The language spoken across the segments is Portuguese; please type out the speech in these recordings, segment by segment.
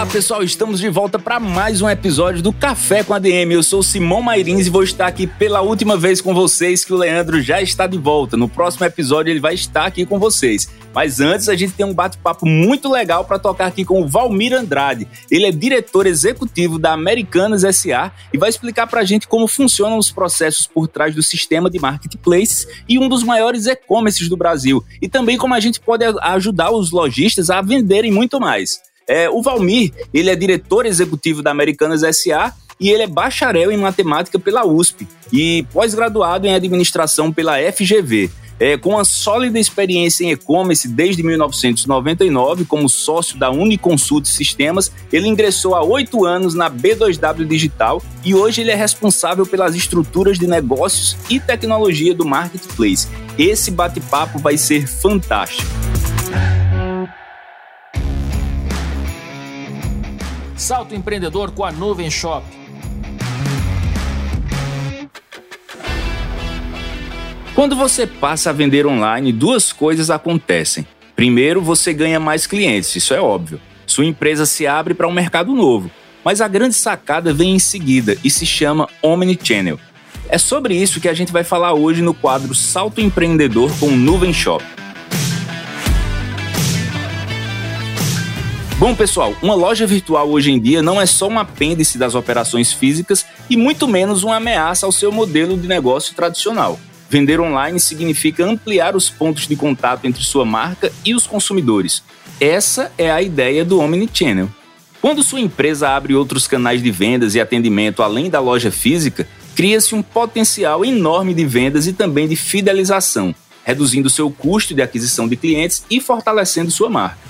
Olá pessoal, estamos de volta para mais um episódio do Café com a DM. Eu sou Simão Mairins e vou estar aqui pela última vez com vocês que o Leandro já está de volta. No próximo episódio ele vai estar aqui com vocês. Mas antes a gente tem um bate-papo muito legal para tocar aqui com o Valmir Andrade. Ele é diretor executivo da Americanas SA e vai explicar para a gente como funcionam os processos por trás do sistema de marketplaces e um dos maiores e-commerces do Brasil. E também como a gente pode ajudar os lojistas a venderem muito mais. É, o Valmir, ele é diretor executivo da Americanas SA e ele é bacharel em matemática pela USP e pós-graduado em administração pela FGV. É, com uma sólida experiência em e-commerce desde 1999, como sócio da Uniconsult Sistemas, ele ingressou há oito anos na B2W Digital e hoje ele é responsável pelas estruturas de negócios e tecnologia do Marketplace. Esse bate-papo vai ser fantástico. Salto empreendedor com a Nuvem Shop. Quando você passa a vender online, duas coisas acontecem. Primeiro, você ganha mais clientes, isso é óbvio. Sua empresa se abre para um mercado novo. Mas a grande sacada vem em seguida e se chama Omnichannel. É sobre isso que a gente vai falar hoje no quadro Salto Empreendedor com Nuvem Shop. Bom, pessoal, uma loja virtual hoje em dia não é só um apêndice das operações físicas e muito menos uma ameaça ao seu modelo de negócio tradicional. Vender online significa ampliar os pontos de contato entre sua marca e os consumidores. Essa é a ideia do Omnichannel. Quando sua empresa abre outros canais de vendas e atendimento além da loja física, cria-se um potencial enorme de vendas e também de fidelização, reduzindo seu custo de aquisição de clientes e fortalecendo sua marca.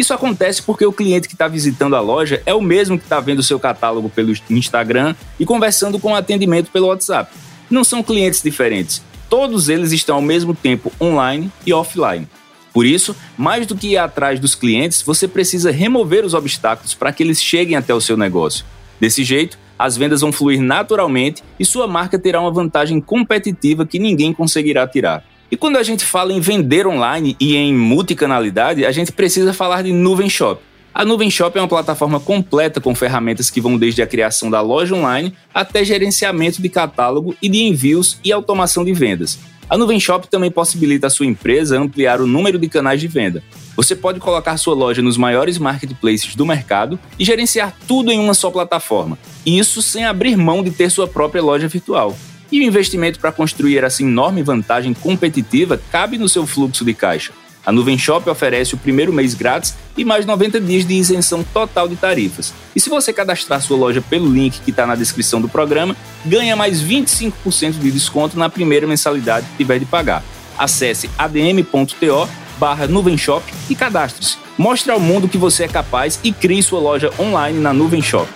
Isso acontece porque o cliente que está visitando a loja é o mesmo que está vendo o seu catálogo pelo Instagram e conversando com o atendimento pelo WhatsApp. Não são clientes diferentes. Todos eles estão ao mesmo tempo online e offline. Por isso, mais do que ir atrás dos clientes, você precisa remover os obstáculos para que eles cheguem até o seu negócio. Desse jeito, as vendas vão fluir naturalmente e sua marca terá uma vantagem competitiva que ninguém conseguirá tirar. E quando a gente fala em vender online e em multicanalidade, a gente precisa falar de Nuvem Shop. A Nuvem Shop é uma plataforma completa com ferramentas que vão desde a criação da loja online até gerenciamento de catálogo e de envios e automação de vendas. A Nuvem Shop também possibilita a sua empresa ampliar o número de canais de venda. Você pode colocar sua loja nos maiores marketplaces do mercado e gerenciar tudo em uma só plataforma. Isso sem abrir mão de ter sua própria loja virtual. E o investimento para construir essa enorme vantagem competitiva cabe no seu fluxo de caixa. A Nuvem Shop oferece o primeiro mês grátis e mais 90 dias de isenção total de tarifas. E se você cadastrar sua loja pelo link que está na descrição do programa, ganha mais 25% de desconto na primeira mensalidade que tiver de pagar. Acesse adm.to barra Nuvenshop e cadastre-se. Mostre ao mundo que você é capaz e crie sua loja online na Nuvem Shop.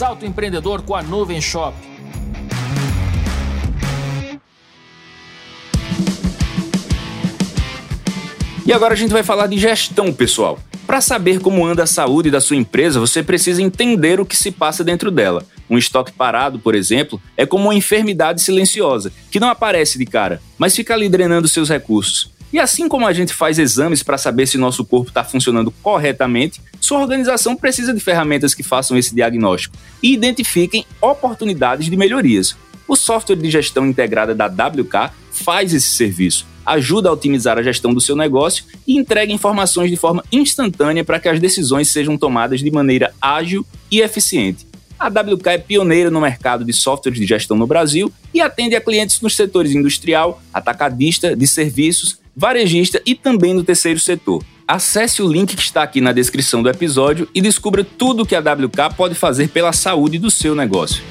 Salto empreendedor com a Nuvem Shop. E agora a gente vai falar de gestão, pessoal. Para saber como anda a saúde da sua empresa, você precisa entender o que se passa dentro dela. Um estoque parado, por exemplo, é como uma enfermidade silenciosa, que não aparece de cara, mas fica ali drenando seus recursos. E assim como a gente faz exames para saber se nosso corpo está funcionando corretamente, sua organização precisa de ferramentas que façam esse diagnóstico e identifiquem oportunidades de melhorias. O software de gestão integrada da WK faz esse serviço, ajuda a otimizar a gestão do seu negócio e entrega informações de forma instantânea para que as decisões sejam tomadas de maneira ágil e eficiente. A WK é pioneira no mercado de softwares de gestão no Brasil e atende a clientes nos setores industrial, atacadista, de serviços, varejista e também no terceiro setor. Acesse o link que está aqui na descrição do episódio e descubra tudo o que a WK pode fazer pela saúde do seu negócio.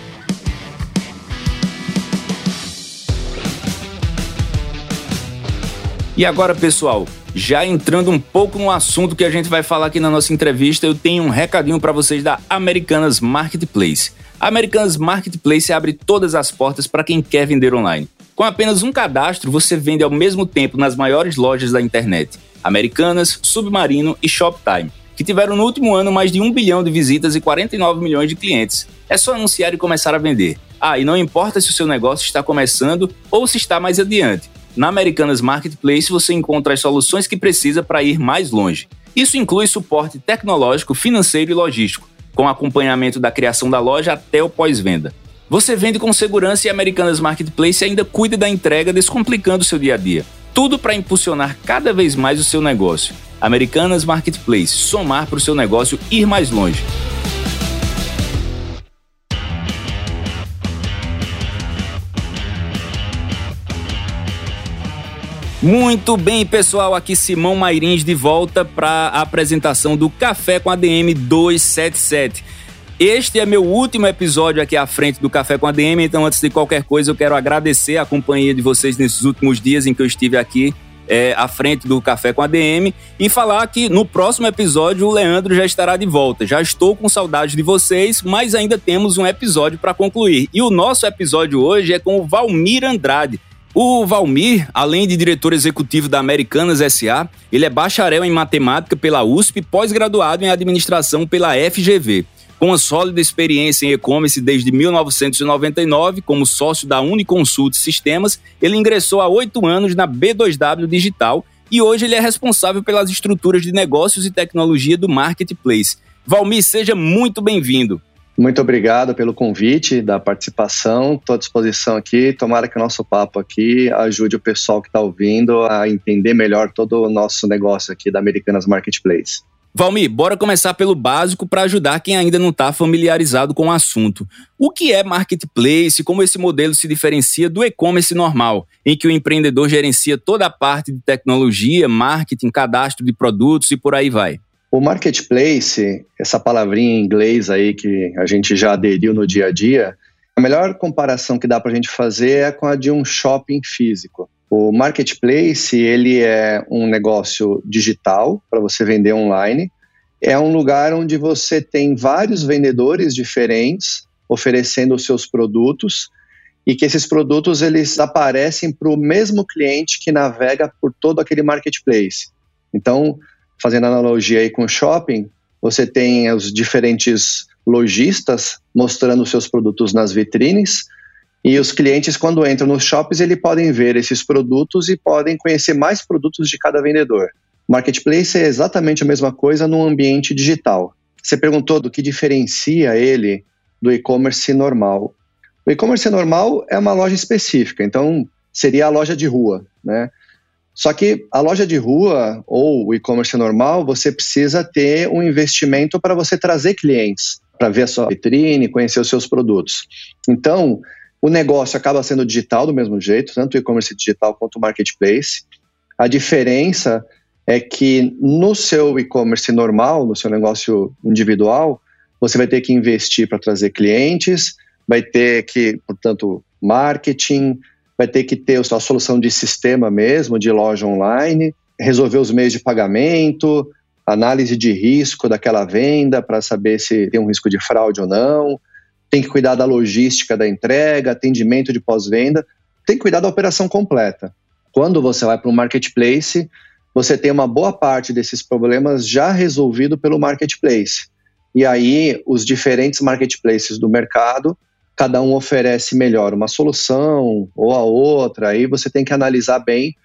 E agora, pessoal, Já entrando um pouco no assunto que a gente vai falar aqui na nossa entrevista, eu tenho um recadinho para vocês da Americanas Marketplace. A Americanas Marketplace abre todas as portas para quem quer vender online. Com apenas um cadastro, você vende ao mesmo tempo nas maiores lojas da internet: Americanas, Submarino e Shoptime, que tiveram no último ano mais de 1 bilhão de visitas e 49 milhões de clientes. É só anunciar e começar a vender. Ah, e não importa se o seu negócio está começando ou se está mais adiante. Na Americanas Marketplace você encontra as soluções que precisa para ir mais longe. Isso inclui suporte tecnológico, financeiro e logístico, com acompanhamento da criação da loja até o pós-venda. Você vende com segurança e Americanas Marketplace ainda cuida da entrega, descomplicando o seu dia a dia. Tudo para impulsionar cada vez mais o seu negócio. Americanas Marketplace, somar para o seu negócio ir mais longe. Muito bem, pessoal, aqui Simão Mairins de volta para a apresentação do Café com ADM 277. Este é meu último episódio aqui à frente do Café com ADM, então antes de qualquer coisa eu quero agradecer a companhia de vocês nesses últimos dias em que eu estive aqui é, à frente do Café com ADM e falar que no próximo episódio o Leandro já estará de volta. Já estou com saudade de vocês, mas ainda temos um episódio para concluir. E o nosso episódio hoje é com o Valmir Andrade. O Valmir, além de diretor executivo da Americanas SA, ele é bacharel em matemática pela USP pós-graduado em administração pela FGV. Com uma sólida experiência em e-commerce desde 1999, como sócio da Uniconsult Sistemas, ele ingressou há oito anos na B2W Digital e hoje ele é responsável pelas estruturas de negócios e tecnologia do Marketplace. Valmir, seja muito bem-vindo. Muito obrigado pelo convite, da participação. Estou à disposição aqui. Tomara que o nosso papo aqui ajude o pessoal que está ouvindo a entender melhor todo o nosso negócio aqui da Americanas Marketplace. Valmir, bora começar pelo básico para ajudar quem ainda não está familiarizado com o assunto. O que é marketplace? Como esse modelo se diferencia do e-commerce normal, em que o empreendedor gerencia toda a parte de tecnologia, marketing, cadastro de produtos e por aí vai? O marketplace, essa palavrinha em inglês aí que a gente já aderiu no dia a dia, a melhor comparação que dá para a gente fazer é com a de um shopping físico. O marketplace ele é um negócio digital para você vender online. É um lugar onde você tem vários vendedores diferentes oferecendo os seus produtos e que esses produtos eles aparecem para o mesmo cliente que navega por todo aquele marketplace. Então, fazendo analogia aí com shopping, você tem os diferentes lojistas mostrando seus produtos nas vitrines e os clientes quando entram nos shoppings eles podem ver esses produtos e podem conhecer mais produtos de cada vendedor. Marketplace é exatamente a mesma coisa no ambiente digital. Você perguntou do que diferencia ele do e-commerce normal. O e-commerce normal é uma loja específica, então seria a loja de rua, né? Só que a loja de rua ou o e-commerce normal, você precisa ter um investimento para você trazer clientes, para ver a sua vitrine, conhecer os seus produtos. Então, o negócio acaba sendo digital do mesmo jeito, tanto o e-commerce digital quanto o marketplace. A diferença é que no seu e-commerce normal, no seu negócio individual, você vai ter que investir para trazer clientes, vai ter que, portanto, marketing, vai ter que ter a solução de sistema mesmo, de loja online, resolver os meios de pagamento, análise de risco daquela venda para saber se tem um risco de fraude ou não, tem que cuidar da logística da entrega, atendimento de pós-venda, tem que cuidar da operação completa. Quando você vai para o marketplace, você tem uma boa parte desses problemas já resolvido pelo marketplace. E aí, os diferentes marketplaces do mercado cada um oferece melhor uma solução ou a outra, aí você tem que analisar bem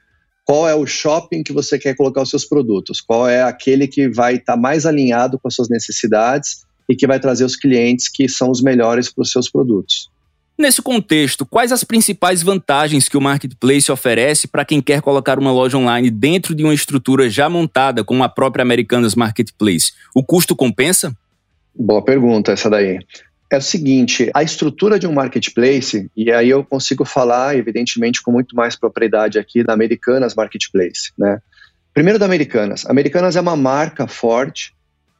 qual é o shopping que você quer colocar os seus produtos, qual é aquele que vai estar tá mais alinhado com as suas necessidades e que vai trazer os clientes que são os melhores para os seus produtos. Nesse contexto, quais as principais vantagens que o marketplace oferece para quem quer colocar uma loja online dentro de uma estrutura já montada como a própria Americanas Marketplace? O custo compensa? Boa pergunta essa daí é o seguinte: a estrutura de um marketplace, e aí eu consigo falar, evidentemente, com muito mais propriedade aqui da Americanas Marketplace, né? Primeiro da Americanas. Americanas é uma marca forte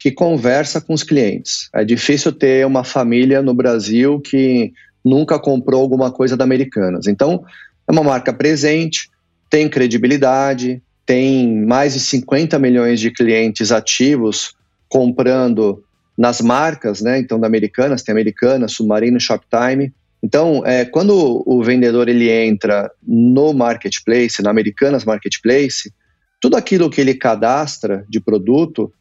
que conversa com os clientes. É difícil ter uma família no Brasil que nunca comprou alguma coisa da Americanas. Então, é uma marca presente, tem credibilidade, tem mais de 50 milhões de clientes ativos comprando nas marcas, né? Então, da Americanas, tem Americanas, Submarino, Shoptime. Então, é, quando o vendedor ele entra no marketplace, na Americanas Marketplace, tudo aquilo que ele cadastra de produto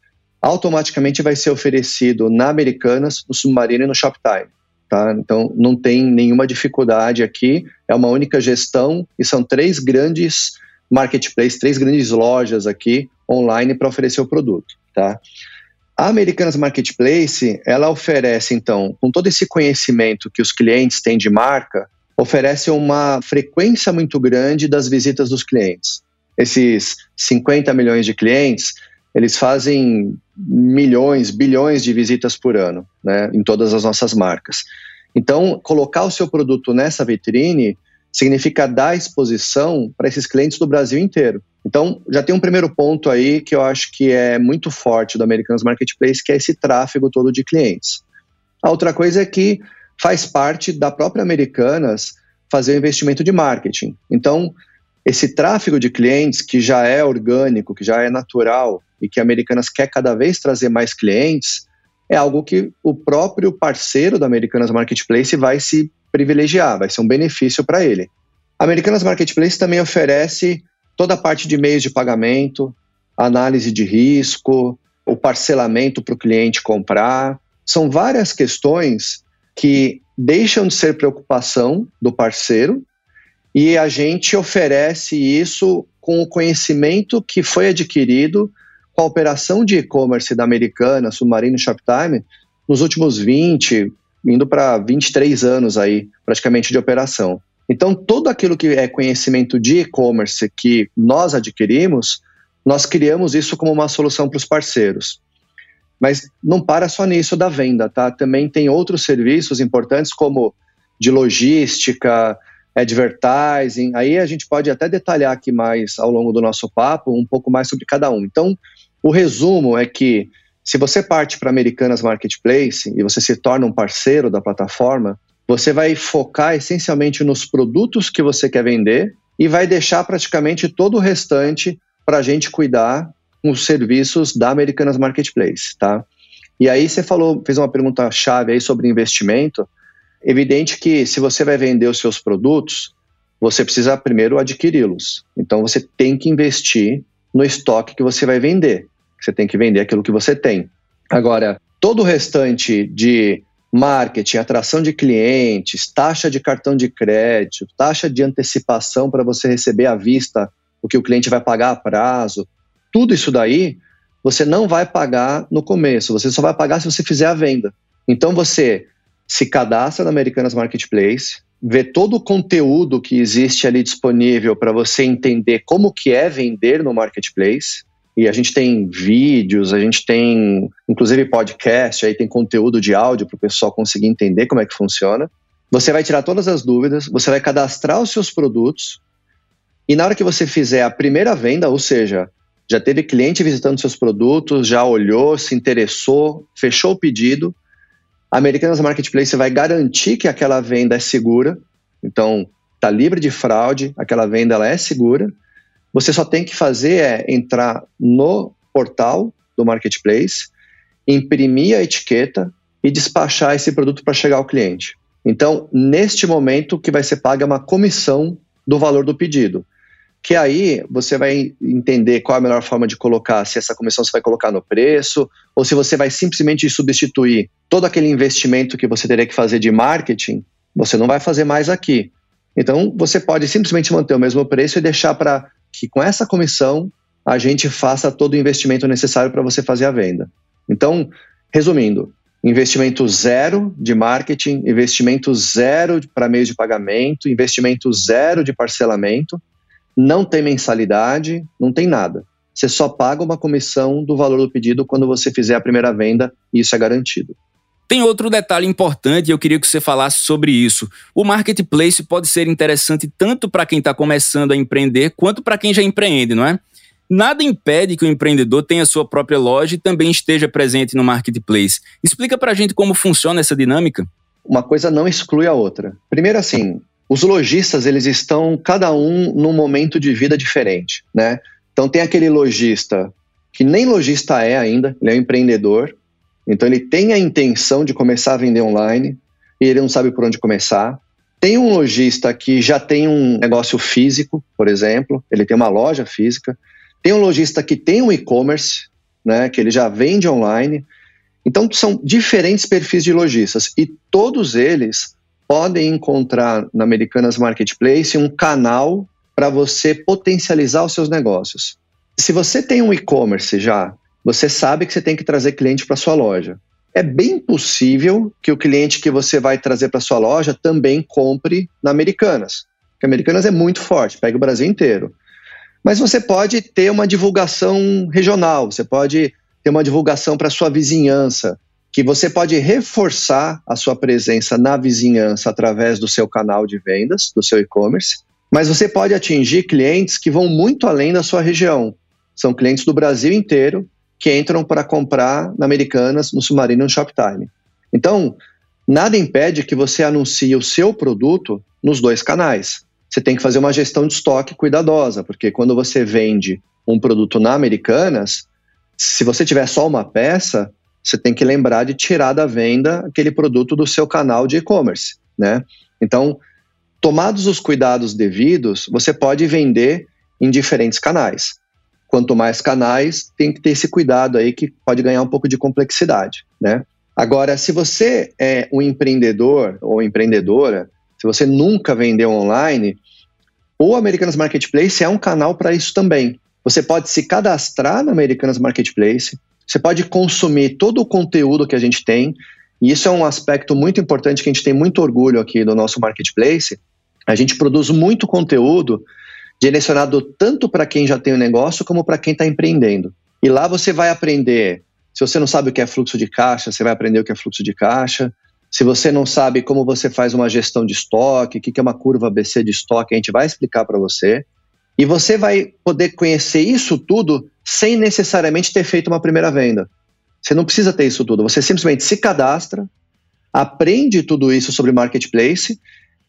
automaticamente vai ser oferecido na Americanas, no Submarino e no Shoptime. Tá? Então, não tem nenhuma dificuldade aqui, é uma única gestão e são três grandes marketplaces, três grandes lojas aqui online para oferecer o produto. Tá? A Americanas Marketplace, ela oferece, então, com todo esse conhecimento que os clientes têm de marca, oferece uma frequência muito grande das visitas dos clientes. Esses 50 milhões de clientes, eles fazem milhões, bilhões de visitas por ano, né, em todas as nossas marcas. Então, colocar o seu produto nessa vitrine significa dar exposição para esses clientes do Brasil inteiro. Então, já tem um primeiro ponto aí que eu acho que é muito forte do Americanas Marketplace, que é esse tráfego todo de clientes. A outra coisa é que faz parte da própria Americanas fazer o investimento de marketing. Então, esse tráfego de clientes que já é orgânico, que já é natural e que a Americanas quer cada vez trazer mais clientes, é algo que o próprio parceiro da Americanas Marketplace vai se privilegiar, vai ser um benefício para ele. A Americanas Marketplace também oferece toda a parte de meios de pagamento, análise de risco, o parcelamento para o cliente comprar. São várias questões que deixam de ser preocupação do parceiro e a gente oferece isso com o conhecimento que foi adquirido com a operação de e-commerce da Americana, Submarino Shoptime, nos últimos 20, indo para 23 anos aí, praticamente de operação. Então, tudo aquilo que é conhecimento de e-commerce que nós adquirimos, nós criamos isso como uma solução para os parceiros. Mas não para só nisso da venda, tá? Também tem outros serviços importantes como de logística, advertising. Aí a gente pode até detalhar aqui mais ao longo do nosso papo um pouco mais sobre cada um. Então, o resumo é que se você parte para Americanas Marketplace e você se torna um parceiro da plataforma, você vai focar essencialmente nos produtos que você quer vender e vai deixar praticamente todo o restante para a gente cuidar com os serviços da Americanas Marketplace, tá? E aí você falou, fez uma pergunta chave aí sobre investimento. Evidente que se você vai vender os seus produtos, você precisa primeiro adquiri-los. Então você tem que investir no estoque que você vai vender. Você tem que vender aquilo que você tem. Agora, todo o restante de marketing, atração de clientes, taxa de cartão de crédito, taxa de antecipação para você receber à vista o que o cliente vai pagar a prazo, tudo isso daí você não vai pagar no começo, você só vai pagar se você fizer a venda. Então você se cadastra na Americanas Marketplace, vê todo o conteúdo que existe ali disponível para você entender como que é vender no marketplace, e a gente tem vídeos, a gente tem inclusive podcast, aí tem conteúdo de áudio para o pessoal conseguir entender como é que funciona. Você vai tirar todas as dúvidas, você vai cadastrar os seus produtos e na hora que você fizer a primeira venda, ou seja, já teve cliente visitando seus produtos, já olhou, se interessou, fechou o pedido, a Americanas Marketplace vai garantir que aquela venda é segura, então está livre de fraude, aquela venda ela é segura você só tem que fazer é entrar no portal do marketplace, imprimir a etiqueta e despachar esse produto para chegar ao cliente. Então, neste momento, que vai ser pago é uma comissão do valor do pedido. Que aí você vai entender qual é a melhor forma de colocar, se essa comissão você vai colocar no preço, ou se você vai simplesmente substituir todo aquele investimento que você teria que fazer de marketing, você não vai fazer mais aqui. Então, você pode simplesmente manter o mesmo preço e deixar para que com essa comissão a gente faça todo o investimento necessário para você fazer a venda. Então, resumindo, investimento zero de marketing, investimento zero para meios de pagamento, investimento zero de parcelamento, não tem mensalidade, não tem nada. Você só paga uma comissão do valor do pedido quando você fizer a primeira venda e isso é garantido. Tem outro detalhe importante e eu queria que você falasse sobre isso. O marketplace pode ser interessante tanto para quem está começando a empreender quanto para quem já empreende, não é? Nada impede que o empreendedor tenha sua própria loja e também esteja presente no marketplace. Explica para a gente como funciona essa dinâmica. Uma coisa não exclui a outra. Primeiro, assim, os lojistas eles estão cada um num momento de vida diferente, né? Então tem aquele lojista que nem lojista é ainda, ele é um empreendedor, então ele tem a intenção de começar a vender online e ele não sabe por onde começar. Tem um lojista que já tem um negócio físico, por exemplo, ele tem uma loja física. Tem um lojista que tem um e-commerce, né, que ele já vende online. Então são diferentes perfis de lojistas e todos eles podem encontrar na Americanas Marketplace um canal para você potencializar os seus negócios. Se você tem um e-commerce já, você sabe que você tem que trazer cliente para sua loja. É bem possível que o cliente que você vai trazer para sua loja também compre na Americanas. Porque Americanas é muito forte, pega o Brasil inteiro. Mas você pode ter uma divulgação regional, você pode ter uma divulgação para sua vizinhança, que você pode reforçar a sua presença na vizinhança através do seu canal de vendas, do seu e-commerce, mas você pode atingir clientes que vão muito além da sua região. São clientes do Brasil inteiro que entram para comprar na Americanas, no Submarino no Shoptime. Então, nada impede que você anuncie o seu produto nos dois canais. Você tem que fazer uma gestão de estoque cuidadosa, porque quando você vende um produto na Americanas, se você tiver só uma peça, você tem que lembrar de tirar da venda aquele produto do seu canal de e-commerce, né? Então, tomados os cuidados devidos, você pode vender em diferentes canais. Quanto mais canais, tem que ter esse cuidado aí que pode ganhar um pouco de complexidade, né? Agora, se você é um empreendedor ou empreendedora, se você nunca vendeu online, o Americanas Marketplace é um canal para isso também. Você pode se cadastrar no Americanas Marketplace, você pode consumir todo o conteúdo que a gente tem, e isso é um aspecto muito importante que a gente tem muito orgulho aqui do nosso marketplace. A gente produz muito conteúdo direcionado tanto para quem já tem o um negócio como para quem está empreendendo. E lá você vai aprender. Se você não sabe o que é fluxo de caixa, você vai aprender o que é fluxo de caixa. Se você não sabe como você faz uma gestão de estoque, o que é uma curva ABC de estoque, a gente vai explicar para você. E você vai poder conhecer isso tudo sem necessariamente ter feito uma primeira venda. Você não precisa ter isso tudo. Você simplesmente se cadastra, aprende tudo isso sobre marketplace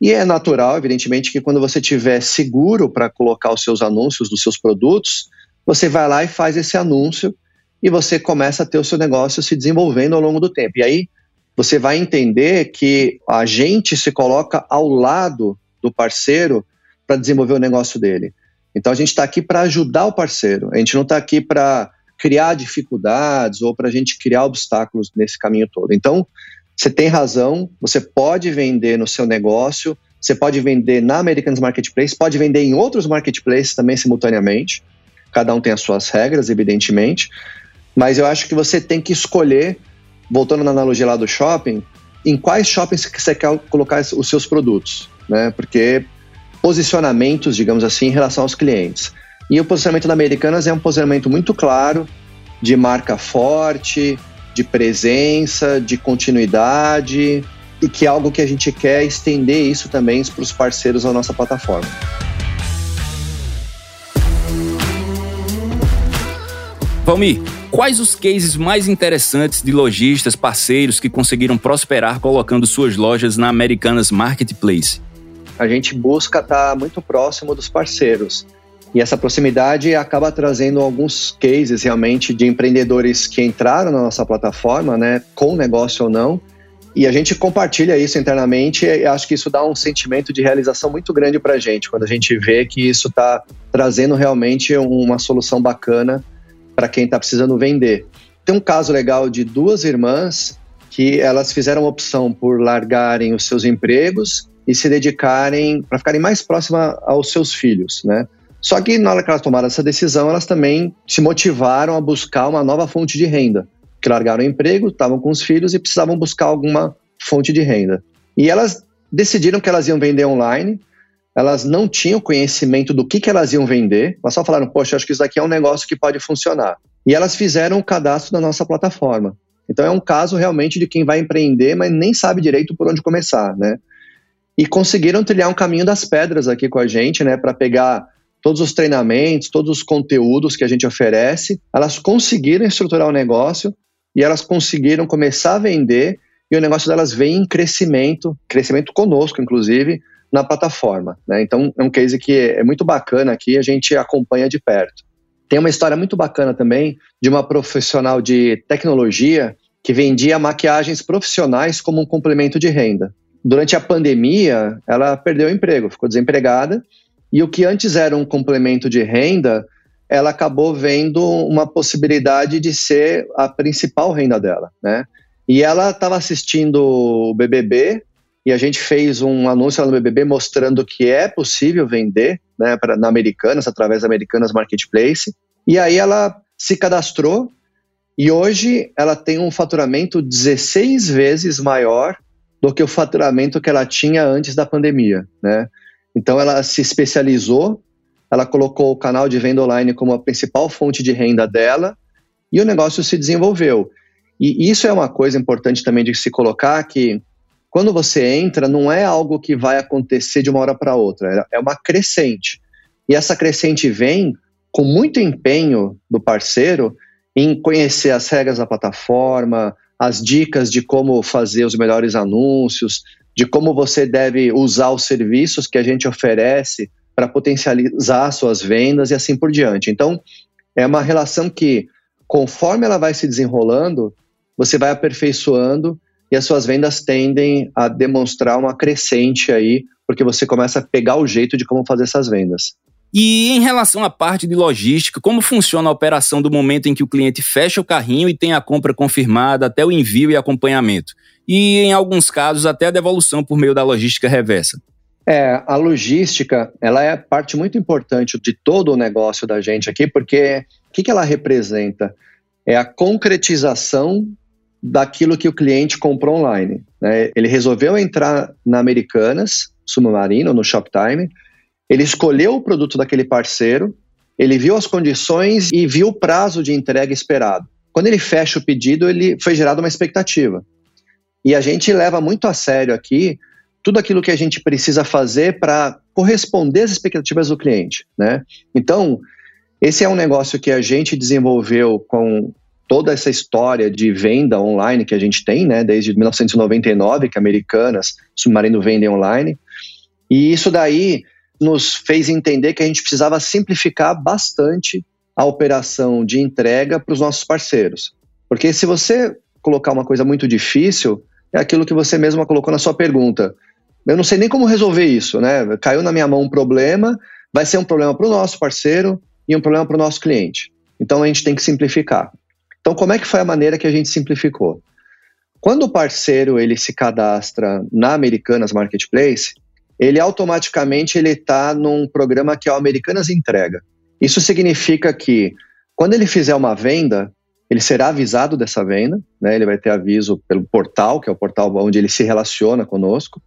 e é natural, evidentemente, que quando você tiver seguro para colocar os seus anúncios dos seus produtos, você vai lá e faz esse anúncio e você começa a ter o seu negócio se desenvolvendo ao longo do tempo. E aí você vai entender que a gente se coloca ao lado do parceiro para desenvolver o negócio dele. Então a gente está aqui para ajudar o parceiro. A gente não está aqui para criar dificuldades ou para a gente criar obstáculos nesse caminho todo. Então você tem razão. Você pode vender no seu negócio. Você pode vender na Americans Marketplace, pode vender em outros marketplaces também simultaneamente. Cada um tem as suas regras, evidentemente. Mas eu acho que você tem que escolher, voltando na analogia lá do shopping, em quais shoppings que você quer colocar os seus produtos, né? Porque posicionamentos, digamos assim, em relação aos clientes. E o posicionamento da Americanas é um posicionamento muito claro, de marca forte, de presença, de continuidade, e que é algo que a gente quer estender isso também para os parceiros da nossa plataforma. Valmir, quais os cases mais interessantes de lojistas, parceiros que conseguiram prosperar colocando suas lojas na Americanas Marketplace? a gente busca estar tá muito próximo dos parceiros. E essa proximidade acaba trazendo alguns cases realmente de empreendedores que entraram na nossa plataforma, né, com negócio ou não, e a gente compartilha isso internamente e acho que isso dá um sentimento de realização muito grande para a gente, quando a gente vê que isso está trazendo realmente uma solução bacana para quem está precisando vender. Tem um caso legal de duas irmãs que elas fizeram a opção por largarem os seus empregos e se dedicarem para ficarem mais próximas aos seus filhos, né? Só que na hora que elas tomaram essa decisão, elas também se motivaram a buscar uma nova fonte de renda. Que largaram o emprego, estavam com os filhos e precisavam buscar alguma fonte de renda. E elas decidiram que elas iam vender online. Elas não tinham conhecimento do que, que elas iam vender, mas só falaram: Poxa, acho que isso daqui é um negócio que pode funcionar. E elas fizeram o cadastro na nossa plataforma. Então é um caso realmente de quem vai empreender, mas nem sabe direito por onde começar, né? e conseguiram trilhar um caminho das pedras aqui com a gente, né, para pegar todos os treinamentos, todos os conteúdos que a gente oferece. Elas conseguiram estruturar o negócio e elas conseguiram começar a vender e o negócio delas vem em crescimento, crescimento conosco, inclusive, na plataforma. Né? Então, é um case que é muito bacana aqui, a gente acompanha de perto. Tem uma história muito bacana também de uma profissional de tecnologia que vendia maquiagens profissionais como um complemento de renda. Durante a pandemia, ela perdeu o emprego, ficou desempregada, e o que antes era um complemento de renda, ela acabou vendo uma possibilidade de ser a principal renda dela, né? E ela estava assistindo o BBB e a gente fez um anúncio lá no BBB mostrando que é possível vender né, pra, na Americanas, através da Americanas Marketplace. E aí ela se cadastrou e hoje ela tem um faturamento 16 vezes maior do que o faturamento que ela tinha antes da pandemia, né? Então ela se especializou, ela colocou o canal de venda online como a principal fonte de renda dela e o negócio se desenvolveu. E isso é uma coisa importante também de se colocar que quando você entra, não é algo que vai acontecer de uma hora para outra, é, é uma crescente. E essa crescente vem com muito empenho do parceiro em conhecer as regras da plataforma, as dicas de como fazer os melhores anúncios, de como você deve usar os serviços que a gente oferece para potencializar suas vendas e assim por diante. Então, é uma relação que, conforme ela vai se desenrolando, você vai aperfeiçoando e as suas vendas tendem a demonstrar uma crescente aí, porque você começa a pegar o jeito de como fazer essas vendas. E em relação à parte de logística, como funciona a operação do momento em que o cliente fecha o carrinho e tem a compra confirmada até o envio e acompanhamento? E em alguns casos até a devolução por meio da logística reversa? É, a logística, ela é parte muito importante de todo o negócio da gente aqui, porque o que, que ela representa? É a concretização daquilo que o cliente comprou online. Né? Ele resolveu entrar na Americanas, Submarino, no Shoptime, ele escolheu o produto daquele parceiro, ele viu as condições e viu o prazo de entrega esperado. Quando ele fecha o pedido, ele foi gerada uma expectativa. E a gente leva muito a sério aqui tudo aquilo que a gente precisa fazer para corresponder às expectativas do cliente, né? Então, esse é um negócio que a gente desenvolveu com toda essa história de venda online que a gente tem, né, desde 1999, que americanas, Submarino vendem online. E isso daí nos fez entender que a gente precisava simplificar bastante a operação de entrega para os nossos parceiros. Porque se você colocar uma coisa muito difícil, é aquilo que você mesma colocou na sua pergunta. Eu não sei nem como resolver isso, né? Caiu na minha mão um problema, vai ser um problema para o nosso parceiro e um problema para o nosso cliente. Então a gente tem que simplificar. Então, como é que foi a maneira que a gente simplificou? Quando o parceiro ele se cadastra na Americanas Marketplace, ele automaticamente ele está num programa que é o Americanas Entrega. Isso significa que quando ele fizer uma venda, ele será avisado dessa venda, né? ele vai ter aviso pelo portal, que é o portal onde ele se relaciona conosco,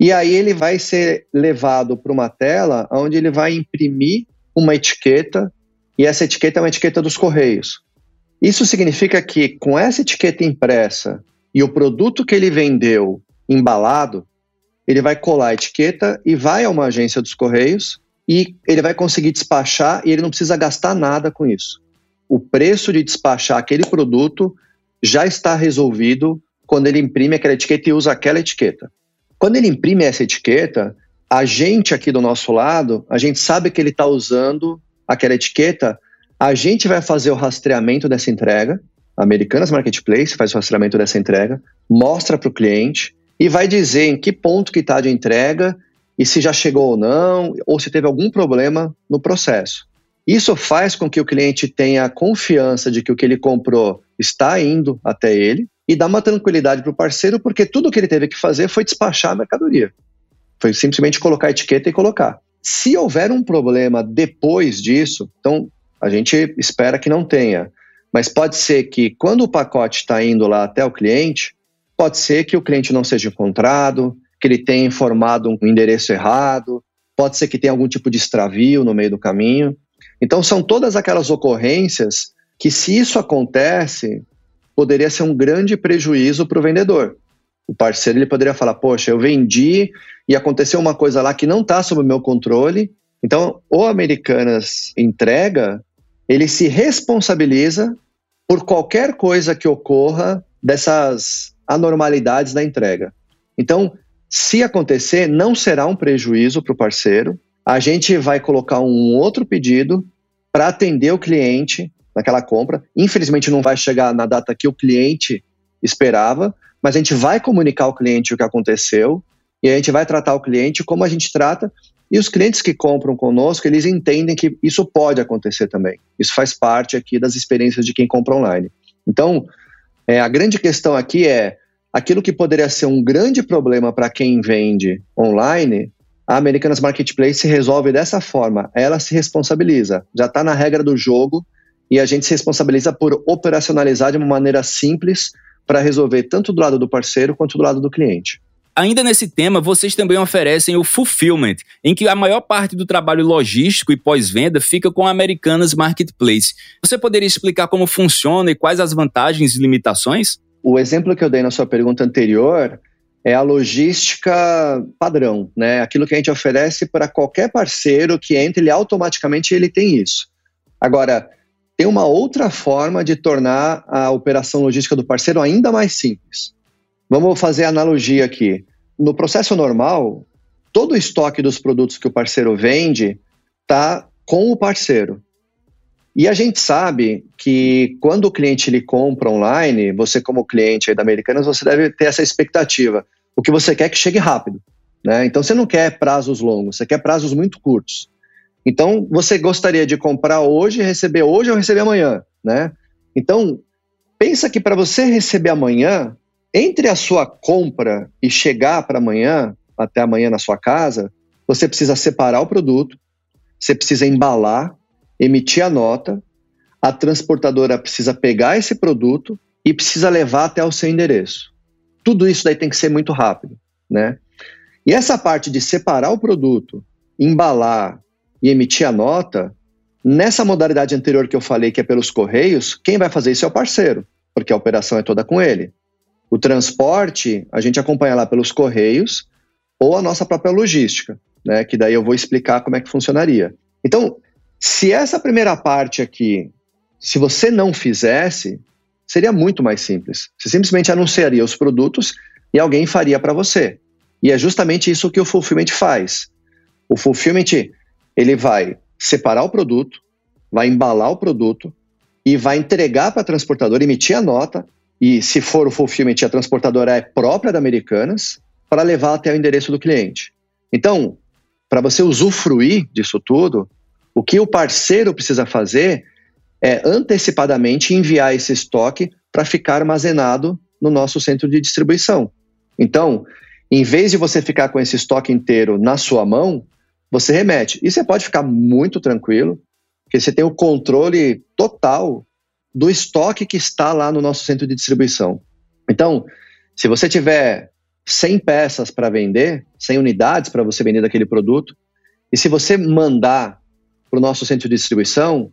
e aí ele vai ser levado para uma tela onde ele vai imprimir uma etiqueta, e essa etiqueta é uma etiqueta dos Correios. Isso significa que com essa etiqueta impressa e o produto que ele vendeu embalado, ele vai colar a etiqueta e vai a uma agência dos Correios e ele vai conseguir despachar e ele não precisa gastar nada com isso. O preço de despachar aquele produto já está resolvido quando ele imprime aquela etiqueta e usa aquela etiqueta. Quando ele imprime essa etiqueta, a gente aqui do nosso lado, a gente sabe que ele está usando aquela etiqueta a gente vai fazer o rastreamento dessa entrega. Americanas Marketplace faz o rastreamento dessa entrega, mostra para o cliente e vai dizer em que ponto que está de entrega e se já chegou ou não, ou se teve algum problema no processo. Isso faz com que o cliente tenha confiança de que o que ele comprou está indo até ele e dá uma tranquilidade para o parceiro, porque tudo que ele teve que fazer foi despachar a mercadoria. Foi simplesmente colocar a etiqueta e colocar. Se houver um problema depois disso, então a gente espera que não tenha. Mas pode ser que quando o pacote está indo lá até o cliente, pode ser que o cliente não seja encontrado, que ele tenha informado um endereço errado, pode ser que tenha algum tipo de extravio no meio do caminho. Então são todas aquelas ocorrências que, se isso acontece, poderia ser um grande prejuízo para o vendedor. O parceiro ele poderia falar: Poxa, eu vendi e aconteceu uma coisa lá que não está sob o meu controle. Então, o Americanas entrega ele se responsabiliza por qualquer coisa que ocorra dessas anormalidades da entrega. Então, se acontecer, não será um prejuízo para o parceiro. A gente vai colocar um outro pedido para atender o cliente naquela compra. Infelizmente não vai chegar na data que o cliente esperava, mas a gente vai comunicar ao cliente o que aconteceu e a gente vai tratar o cliente como a gente trata. E os clientes que compram conosco, eles entendem que isso pode acontecer também. Isso faz parte aqui das experiências de quem compra online. Então, é, a grande questão aqui é aquilo que poderia ser um grande problema para quem vende online, a Americanas Marketplace se resolve dessa forma. Ela se responsabiliza. Já está na regra do jogo e a gente se responsabiliza por operacionalizar de uma maneira simples para resolver tanto do lado do parceiro quanto do lado do cliente. Ainda nesse tema, vocês também oferecem o fulfillment, em que a maior parte do trabalho logístico e pós-venda fica com a Americanas Marketplace. Você poderia explicar como funciona e quais as vantagens e limitações? O exemplo que eu dei na sua pergunta anterior é a logística padrão, né? Aquilo que a gente oferece para qualquer parceiro que entre, ele automaticamente ele tem isso. Agora, tem uma outra forma de tornar a operação logística do parceiro ainda mais simples. Vamos fazer analogia aqui. No processo normal, todo o estoque dos produtos que o parceiro vende está com o parceiro. E a gente sabe que quando o cliente ele compra online, você como cliente da Americanas, você deve ter essa expectativa. O que você quer é que chegue rápido. Né? Então você não quer prazos longos, você quer prazos muito curtos. Então você gostaria de comprar hoje, receber hoje ou receber amanhã. Né? Então pensa que para você receber amanhã, entre a sua compra e chegar para amanhã, até amanhã na sua casa, você precisa separar o produto, você precisa embalar, emitir a nota, a transportadora precisa pegar esse produto e precisa levar até o seu endereço. Tudo isso daí tem que ser muito rápido, né? E essa parte de separar o produto, embalar e emitir a nota, nessa modalidade anterior que eu falei, que é pelos correios, quem vai fazer isso é o parceiro, porque a operação é toda com ele. O transporte, a gente acompanha lá pelos correios ou a nossa própria logística, né? Que daí eu vou explicar como é que funcionaria. Então, se essa primeira parte aqui, se você não fizesse, seria muito mais simples. Você simplesmente anunciaria os produtos e alguém faria para você. E é justamente isso que o fulfillment faz. O fulfillment, ele vai separar o produto, vai embalar o produto e vai entregar para a transportadora, emitir a nota e se for o fulfillment, a transportadora é própria da Americanas, para levar até o endereço do cliente. Então, para você usufruir disso tudo, o que o parceiro precisa fazer é antecipadamente enviar esse estoque para ficar armazenado no nosso centro de distribuição. Então, em vez de você ficar com esse estoque inteiro na sua mão, você remete. E você pode ficar muito tranquilo, porque você tem o controle total do estoque que está lá no nosso centro de distribuição. Então, se você tiver 100 peças para vender, 100 unidades para você vender daquele produto, e se você mandar para o nosso centro de distribuição,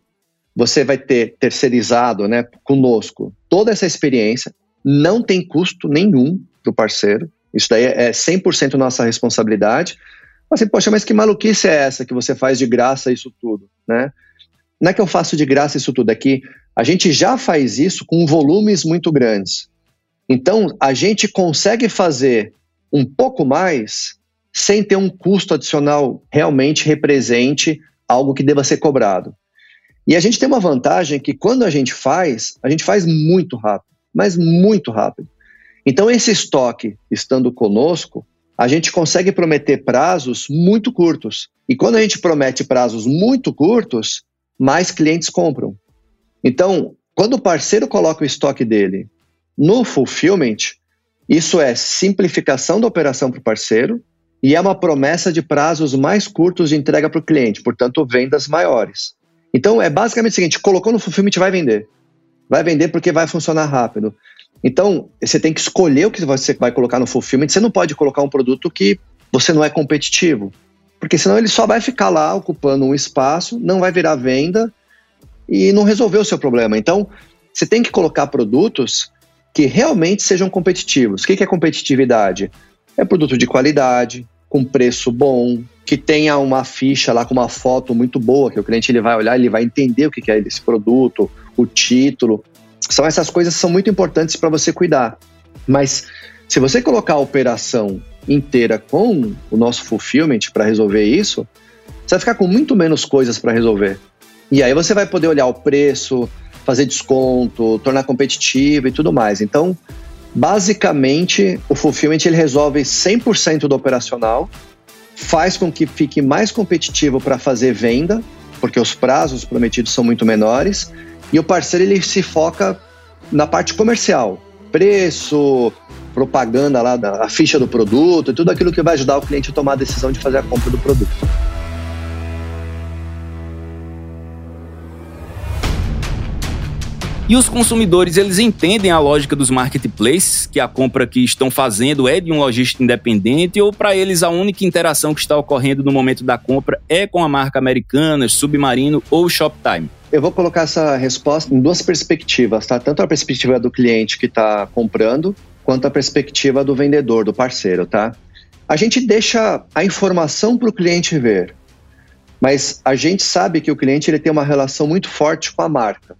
você vai ter terceirizado né, conosco toda essa experiência, não tem custo nenhum para o parceiro, isso daí é 100% nossa responsabilidade. Mas assim, poxa, mas que maluquice é essa que você faz de graça isso tudo, né? Não é que eu faço de graça isso tudo, é que a gente já faz isso com volumes muito grandes. Então, a gente consegue fazer um pouco mais sem ter um custo adicional realmente represente algo que deva ser cobrado. E a gente tem uma vantagem que quando a gente faz, a gente faz muito rápido, mas muito rápido. Então, esse estoque estando conosco, a gente consegue prometer prazos muito curtos. E quando a gente promete prazos muito curtos, mais clientes compram. Então, quando o parceiro coloca o estoque dele no fulfillment, isso é simplificação da operação para o parceiro e é uma promessa de prazos mais curtos de entrega para o cliente, portanto, vendas maiores. Então, é basicamente o seguinte: colocou no fulfillment, vai vender. Vai vender porque vai funcionar rápido. Então, você tem que escolher o que você vai colocar no fulfillment. Você não pode colocar um produto que você não é competitivo, porque senão ele só vai ficar lá ocupando um espaço, não vai virar venda e não resolveu o seu problema. Então, você tem que colocar produtos que realmente sejam competitivos. O que é competitividade? É produto de qualidade, com preço bom, que tenha uma ficha lá com uma foto muito boa, que o cliente ele vai olhar, ele vai entender o que é esse produto, o título. São essas coisas que são muito importantes para você cuidar. Mas se você colocar a operação inteira com o nosso fulfillment para resolver isso, você vai ficar com muito menos coisas para resolver. E aí você vai poder olhar o preço, fazer desconto, tornar competitivo e tudo mais. Então, basicamente, o fulfillment ele resolve 100% do operacional, faz com que fique mais competitivo para fazer venda, porque os prazos prometidos são muito menores, e o parceiro ele se foca na parte comercial, preço, propaganda lá da ficha do produto, tudo aquilo que vai ajudar o cliente a tomar a decisão de fazer a compra do produto. E os consumidores, eles entendem a lógica dos marketplaces, que a compra que estão fazendo é de um lojista independente, ou para eles a única interação que está ocorrendo no momento da compra é com a marca americana, Submarino ou Shoptime? Eu vou colocar essa resposta em duas perspectivas, tá? Tanto a perspectiva do cliente que está comprando, quanto a perspectiva do vendedor, do parceiro, tá? A gente deixa a informação para o cliente ver, mas a gente sabe que o cliente ele tem uma relação muito forte com a marca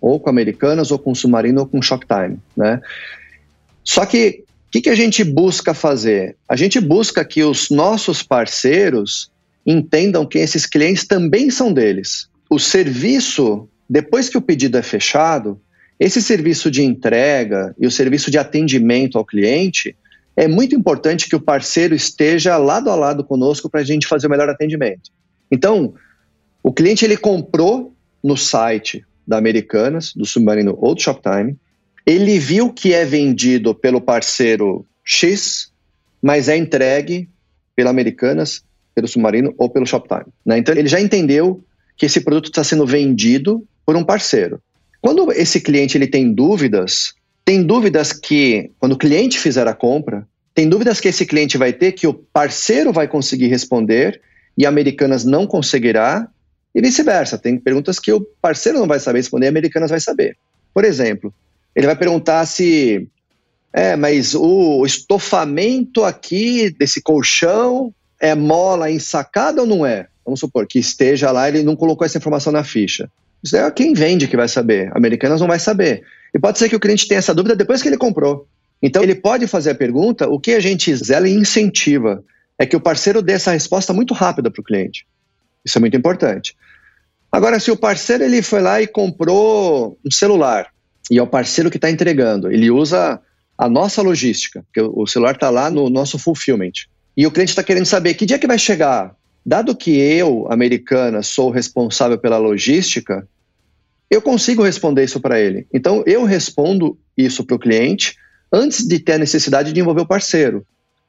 ou com Americanas, ou com Submarino, ou com Shoptime, né? Só que o que, que a gente busca fazer? A gente busca que os nossos parceiros entendam que esses clientes também são deles. O serviço, depois que o pedido é fechado, esse serviço de entrega e o serviço de atendimento ao cliente, é muito importante que o parceiro esteja lado a lado conosco para a gente fazer o melhor atendimento. Então, o cliente ele comprou no site da Americanas, do Submarino ou do Shoptime. Ele viu que é vendido pelo parceiro X, mas é entregue pela Americanas, pelo Submarino ou pelo Shoptime. Né? Então ele já entendeu que esse produto está sendo vendido por um parceiro. Quando esse cliente ele tem dúvidas, tem dúvidas que, quando o cliente fizer a compra, tem dúvidas que esse cliente vai ter que o parceiro vai conseguir responder e a Americanas não conseguirá, e vice-versa. Tem perguntas que o parceiro não vai saber responder e Americanas vai saber. Por exemplo, ele vai perguntar se. É, mas o estofamento aqui desse colchão é mola ensacada ou não é? Vamos supor que esteja lá, ele não colocou essa informação na ficha. Isso é quem vende que vai saber. Americanas não vai saber. E pode ser que o cliente tenha essa dúvida depois que ele comprou. Então ele pode fazer a pergunta, o que a gente zela e incentiva é que o parceiro dê essa resposta muito rápida para o cliente. Isso é muito importante. Agora, se o parceiro ele foi lá e comprou um celular e é o parceiro que está entregando, ele usa a nossa logística, porque o celular está lá no nosso fulfillment, e o cliente está querendo saber que dia que vai chegar. Dado que eu, americana, sou responsável pela logística, eu consigo responder isso para ele. Então, eu respondo isso para o cliente antes de ter a necessidade de envolver o parceiro.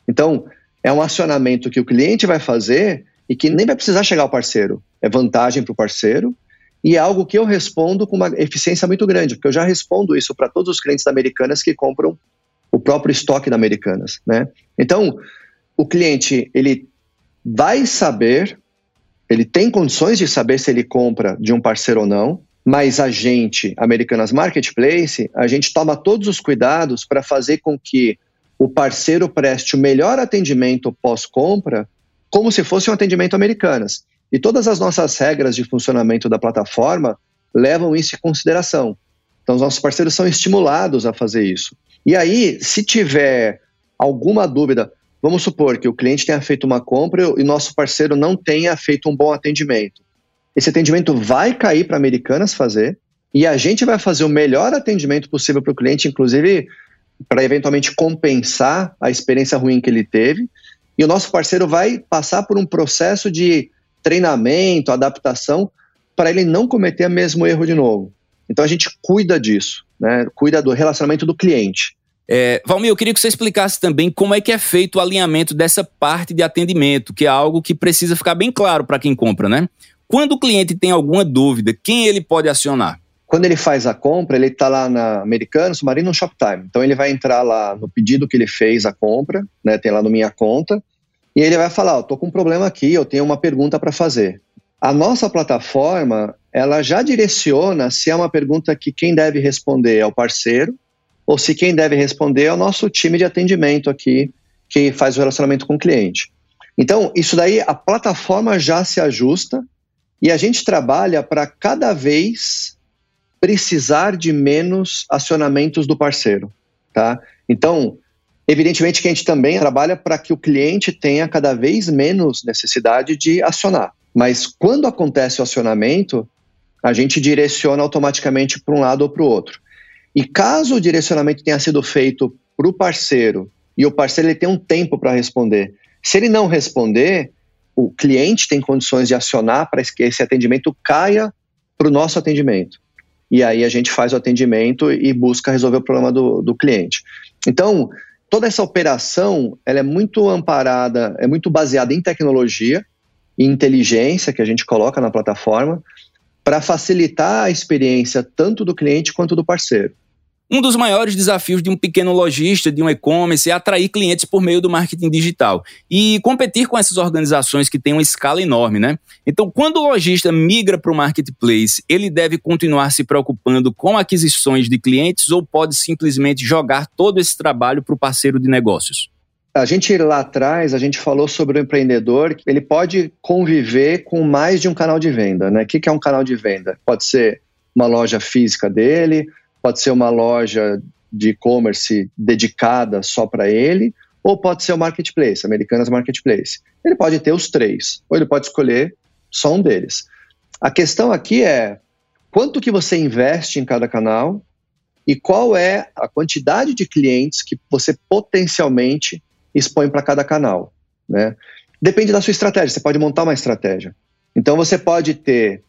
Então, é um acionamento que o cliente vai fazer e que nem vai precisar chegar ao parceiro. É vantagem para o parceiro e é algo que eu respondo com uma eficiência muito grande, porque eu já respondo isso para todos os clientes da Americanas que compram o próprio estoque da Americanas, né? Então, o cliente, ele vai saber, ele tem condições de saber se ele compra de um parceiro ou não, mas a gente, Americanas Marketplace, a gente toma todos os cuidados para fazer com que o parceiro preste o melhor atendimento pós-compra como se fosse um atendimento Americanas. E todas as nossas regras de funcionamento da plataforma levam isso em consideração. Então, os nossos parceiros são estimulados a fazer isso. E aí, se tiver alguma dúvida, vamos supor que o cliente tenha feito uma compra e nosso parceiro não tenha feito um bom atendimento. Esse atendimento vai cair para Americanas fazer e a gente vai fazer o melhor atendimento possível para o cliente, inclusive para eventualmente compensar a experiência ruim que ele teve e o nosso parceiro vai passar por um processo de treinamento, adaptação, para ele não cometer o mesmo erro de novo. Então a gente cuida disso, né? cuida do relacionamento do cliente. É, Valmir, eu queria que você explicasse também como é que é feito o alinhamento dessa parte de atendimento, que é algo que precisa ficar bem claro para quem compra, né? Quando o cliente tem alguma dúvida, quem ele pode acionar? Quando ele faz a compra, ele está lá na Americana, Submarino, no Shoptime. Então ele vai entrar lá no pedido que ele fez a compra, né? Tem lá no Minha Conta, e ele vai falar: estou com um problema aqui, eu tenho uma pergunta para fazer. A nossa plataforma, ela já direciona se é uma pergunta que quem deve responder é o parceiro ou se quem deve responder é o nosso time de atendimento aqui, que faz o relacionamento com o cliente. Então, isso daí, a plataforma já se ajusta e a gente trabalha para cada vez precisar de menos acionamentos do parceiro, tá? Então, Evidentemente que a gente também trabalha para que o cliente tenha cada vez menos necessidade de acionar. Mas quando acontece o acionamento, a gente direciona automaticamente para um lado ou para o outro. E caso o direcionamento tenha sido feito para o parceiro e o parceiro ele tem um tempo para responder, se ele não responder, o cliente tem condições de acionar para que esse atendimento caia para o nosso atendimento. E aí a gente faz o atendimento e busca resolver o problema do, do cliente. Então, toda essa operação ela é muito amparada, é muito baseada em tecnologia e inteligência que a gente coloca na plataforma para facilitar a experiência tanto do cliente quanto do parceiro. Um dos maiores desafios de um pequeno lojista, de um e-commerce, é atrair clientes por meio do marketing digital e competir com essas organizações que têm uma escala enorme, né? Então, quando o lojista migra para o marketplace, ele deve continuar se preocupando com aquisições de clientes ou pode simplesmente jogar todo esse trabalho para o parceiro de negócios? A gente lá atrás, a gente falou sobre o empreendedor, ele pode conviver com mais de um canal de venda, né? O que é um canal de venda? Pode ser uma loja física dele, pode ser uma loja de e-commerce dedicada só para ele, ou pode ser o marketplace, Americanas Marketplace. Ele pode ter os três, ou ele pode escolher só um deles. A questão aqui é quanto que você investe em cada canal e qual é a quantidade de clientes que você potencialmente expõe para cada canal, né? Depende da sua estratégia, você pode montar uma estratégia. Então você pode ter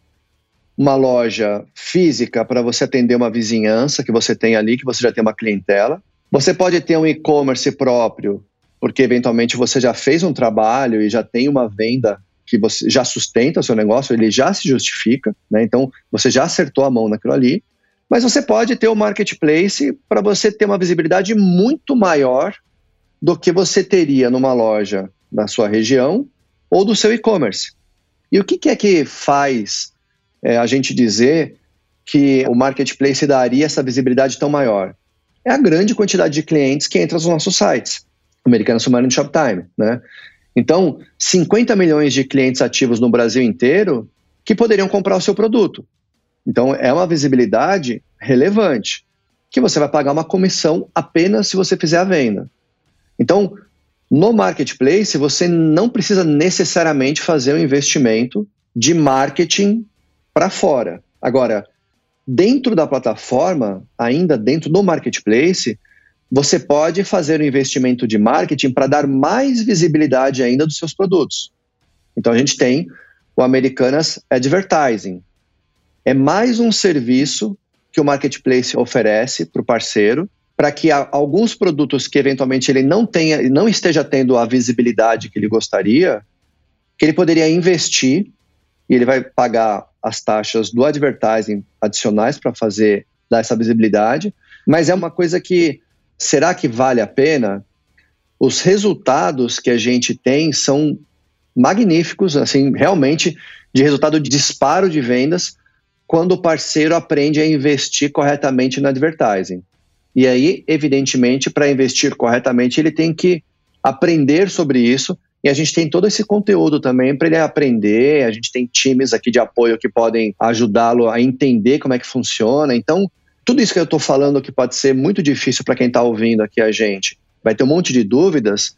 uma loja física para você atender uma vizinhança que você tem ali, que você já tem uma clientela. Você pode ter um e-commerce próprio, porque eventualmente você já fez um trabalho e já tem uma venda que você já sustenta o seu negócio, ele já se justifica, né? Então você já acertou a mão naquilo ali. Mas você pode ter um marketplace para você ter uma visibilidade muito maior do que você teria numa loja da sua região ou do seu e-commerce. E o que, que é que faz é, a gente dizer que o marketplace daria essa visibilidade tão maior? É a grande quantidade de clientes que entram nos nossos sites, Americana Submarino Shoptime, né? Então, 50 milhões de clientes ativos no Brasil inteiro que poderiam comprar o seu produto. Então, é uma visibilidade relevante, que você vai pagar uma comissão apenas se você fizer a venda. Então, no marketplace, você não precisa necessariamente fazer um investimento de marketing para fora. Agora, dentro da plataforma, ainda dentro do marketplace, você pode fazer um investimento de marketing para dar mais visibilidade ainda dos seus produtos. Então a gente tem o Americanas Advertising. É mais um serviço que o marketplace oferece para o parceiro para que alguns produtos que eventualmente ele não tenha, não esteja tendo a visibilidade que ele gostaria, que ele poderia investir e ele vai pagar as taxas do advertising adicionais para fazer dar essa visibilidade, mas é uma coisa que será que vale a pena? Os resultados que a gente tem são magníficos, assim, realmente de resultado de disparo de vendas quando o parceiro aprende a investir corretamente no advertising. E aí, evidentemente, para investir corretamente, ele tem que aprender sobre isso e a gente tem todo esse conteúdo também para ele aprender. A gente tem times aqui de apoio que podem ajudá-lo a entender como é que funciona. Então, tudo isso que eu estou falando que pode ser muito difícil para quem está ouvindo aqui a gente, vai ter um monte de dúvidas.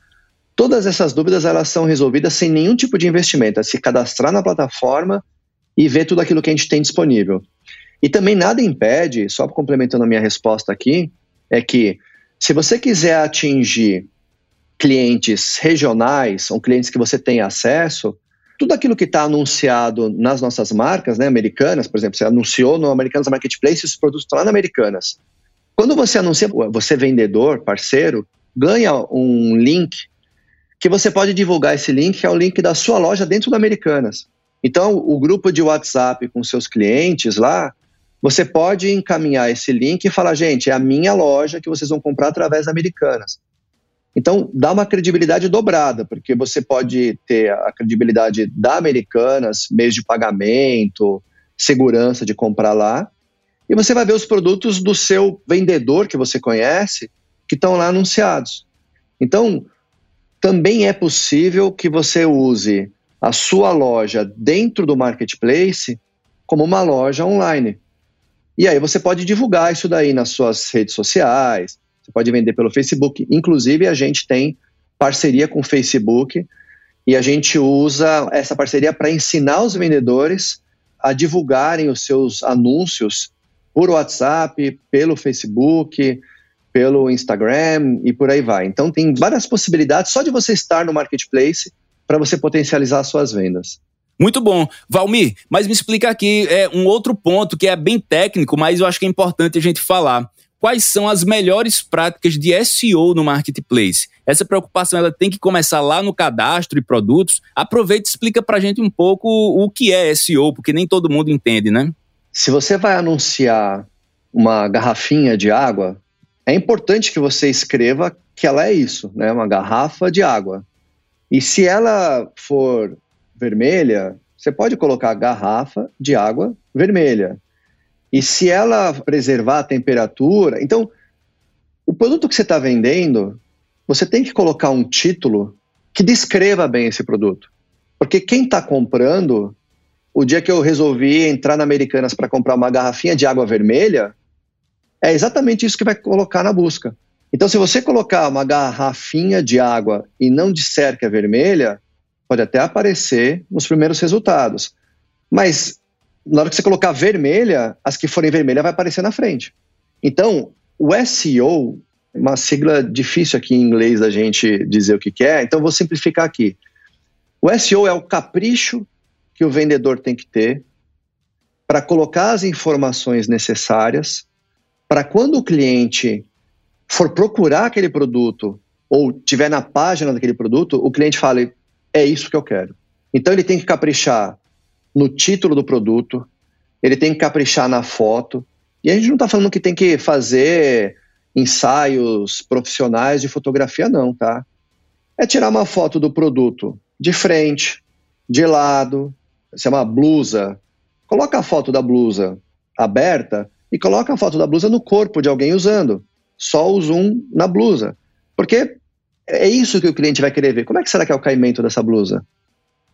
Todas essas dúvidas elas são resolvidas sem nenhum tipo de investimento, é se cadastrar na plataforma e ver tudo aquilo que a gente tem disponível. E também nada impede, só complementando a minha resposta aqui, é que se você quiser atingir clientes regionais, ou clientes que você tem acesso, tudo aquilo que está anunciado nas nossas marcas, né, americanas, por exemplo, você anunciou no Americanas Marketplace, esses produtos estão lá na Americanas. Quando você anuncia, você vendedor, parceiro, ganha um link que você pode divulgar esse link, que é o link da sua loja dentro da Americanas. Então, o grupo de WhatsApp com seus clientes lá, você pode encaminhar esse link e falar, gente, é a minha loja que vocês vão comprar através da Americanas. Então, dá uma credibilidade dobrada, porque você pode ter a credibilidade da Americanas, mês de pagamento, segurança de comprar lá, e você vai ver os produtos do seu vendedor que você conhece, que estão lá anunciados. Então, também é possível que você use a sua loja dentro do marketplace como uma loja online. E aí você pode divulgar isso daí nas suas redes sociais, você pode vender pelo Facebook. Inclusive, a gente tem parceria com o Facebook e a gente usa essa parceria para ensinar os vendedores a divulgarem os seus anúncios por WhatsApp, pelo Facebook, pelo Instagram e por aí vai. Então tem várias possibilidades só de você estar no marketplace para você potencializar suas vendas. Muito bom. Valmir, mas me explica aqui é, um outro ponto que é bem técnico, mas eu acho que é importante a gente falar. Quais são as melhores práticas de SEO no marketplace? Essa preocupação ela tem que começar lá no cadastro e produtos. Aproveita e explica para a gente um pouco o que é SEO, porque nem todo mundo entende, né? Se você vai anunciar uma garrafinha de água, é importante que você escreva que ela é isso, né? Uma garrafa de água. E se ela for vermelha, você pode colocar garrafa de água vermelha. E se ela preservar a temperatura, então o produto que você está vendendo, você tem que colocar um título que descreva bem esse produto. Porque quem está comprando, o dia que eu resolvi entrar na Americanas para comprar uma garrafinha de água vermelha, é exatamente isso que vai colocar na busca. Então, se você colocar uma garrafinha de água e não disser que é vermelha, pode até aparecer nos primeiros resultados. Mas na hora que você colocar vermelha, as que forem vermelhas vai aparecer na frente. Então, o SEO, uma sigla difícil aqui em inglês da gente dizer o que quer, é, então vou simplificar aqui. O SEO é o capricho que o vendedor tem que ter para colocar as informações necessárias para quando o cliente for procurar aquele produto ou tiver na página daquele produto, o cliente fale: é isso que eu quero. Então ele tem que caprichar no título do produto, ele tem que caprichar na foto. E a gente não está falando que tem que fazer ensaios profissionais de fotografia, não, tá? É tirar uma foto do produto de frente, de lado, se é uma blusa, coloca a foto da blusa aberta e coloca a foto da blusa no corpo de alguém usando. Só o zoom na blusa. Porque é isso que o cliente vai querer ver. Como é que será que é o caimento dessa blusa?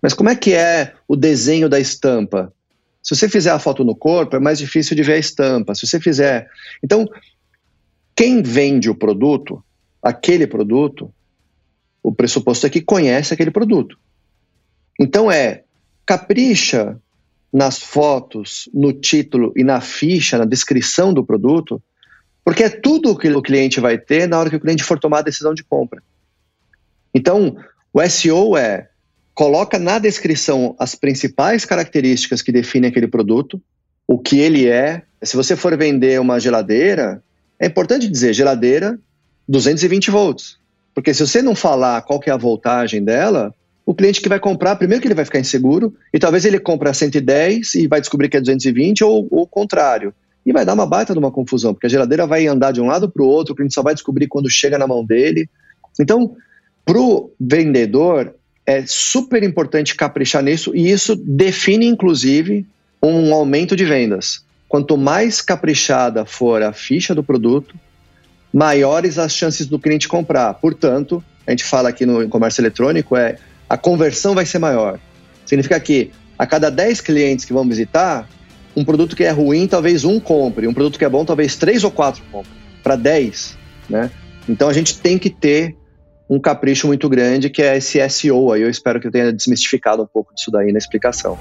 Mas como é que é o desenho da estampa? Se você fizer a foto no corpo, é mais difícil de ver a estampa. Se você fizer. Então, quem vende o produto, aquele produto, o pressuposto é que conhece aquele produto. Então é capricha nas fotos, no título e na ficha, na descrição do produto, porque é tudo o que o cliente vai ter na hora que o cliente for tomar a decisão de compra. Então, o SEO é coloca na descrição as principais características que definem aquele produto, o que ele é. Se você for vender uma geladeira, é importante dizer geladeira 220 volts. Porque se você não falar qual que é a voltagem dela, o cliente que vai comprar, primeiro que ele vai ficar inseguro, e talvez ele compre a 110 e vai descobrir que é 220 ou, ou o contrário. E vai dar uma baita de uma confusão, porque a geladeira vai andar de um lado para o outro, o cliente só vai descobrir quando chega na mão dele. Então, para o vendedor, é super importante caprichar nisso, e isso define, inclusive, um aumento de vendas. Quanto mais caprichada for a ficha do produto, maiores as chances do cliente comprar. Portanto, a gente fala aqui no comércio eletrônico, é a conversão vai ser maior. Significa que a cada 10 clientes que vão visitar, um produto que é ruim, talvez um compre, um produto que é bom, talvez três ou quatro compre, para 10, né? Então a gente tem que ter um capricho muito grande que é esse SEO aí. Eu espero que eu tenha desmistificado um pouco disso daí na explicação.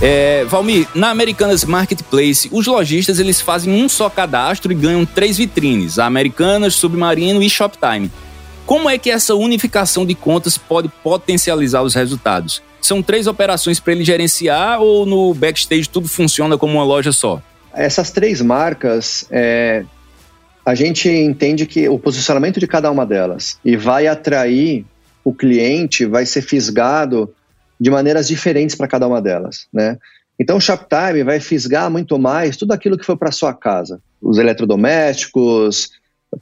É, Valmir, na Americanas Marketplace, os lojistas eles fazem um só cadastro e ganham três vitrines: Americanas, Submarino e Shoptime. Como é que essa unificação de contas pode potencializar os resultados? São três operações para ele gerenciar ou no backstage tudo funciona como uma loja só? Essas três marcas, é, a gente entende que o posicionamento de cada uma delas e vai atrair o cliente, vai ser fisgado de maneiras diferentes para cada uma delas, né? Então o Shoptime vai fisgar muito mais tudo aquilo que foi para sua casa, os eletrodomésticos,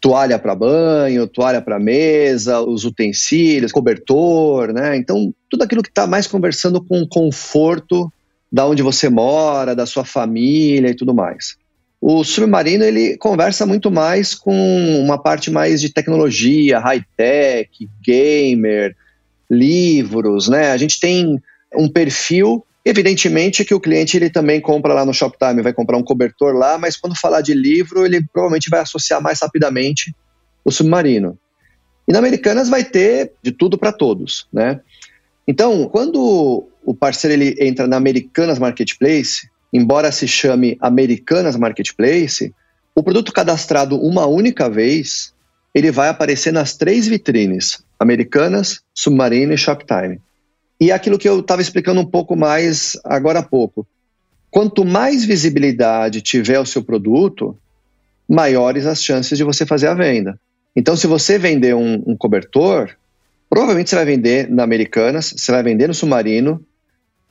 toalha para banho, toalha para mesa, os utensílios, cobertor, né? Então tudo aquilo que está mais conversando com o conforto da onde você mora, da sua família e tudo mais. O submarino ele conversa muito mais com uma parte mais de tecnologia, high-tech, gamer, livros, né? A gente tem um perfil, evidentemente que o cliente ele também compra lá no Shoptime, vai comprar um cobertor lá, mas quando falar de livro, ele provavelmente vai associar mais rapidamente o submarino. E na Americanas vai ter de tudo para todos, né? Então, quando o parceiro ele entra na Americanas Marketplace, embora se chame Americanas Marketplace, o produto cadastrado uma única vez, ele vai aparecer nas três vitrines, Americanas, Submarino e Shoptime. E aquilo que eu estava explicando um pouco mais agora há pouco. Quanto mais visibilidade tiver o seu produto, maiores as chances de você fazer a venda. Então, se você vender um, um cobertor, provavelmente você vai vender na Americanas, você vai vender no Submarino,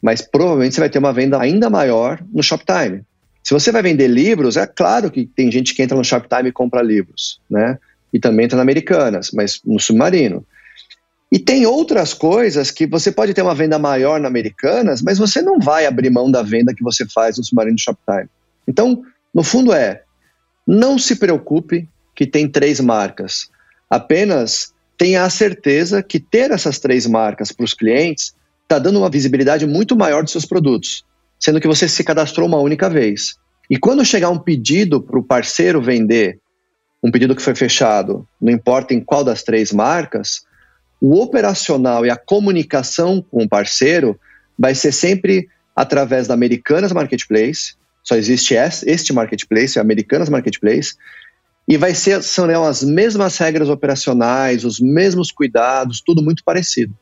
mas provavelmente você vai ter uma venda ainda maior no Shoptime. Se você vai vender livros, é claro que tem gente que entra no Shoptime e compra livros, né? E também entra na Americanas, mas no Submarino. E tem outras coisas que você pode ter uma venda maior na Americanas, mas você não vai abrir mão da venda que você faz no Submarino Shoptime. Então, no fundo é, não se preocupe que tem três marcas. Apenas tenha a certeza que ter essas três marcas para os clientes está dando uma visibilidade muito maior dos seus produtos, sendo que você se cadastrou uma única vez. E quando chegar um pedido para o parceiro vender, um pedido que foi fechado, não importa em qual das três marcas, o operacional e a comunicação com o parceiro vai ser sempre através da Americanas Marketplace, só existe este marketplace, a Americanas Marketplace, e vai ser são as mesmas regras operacionais, os mesmos cuidados, tudo muito parecido,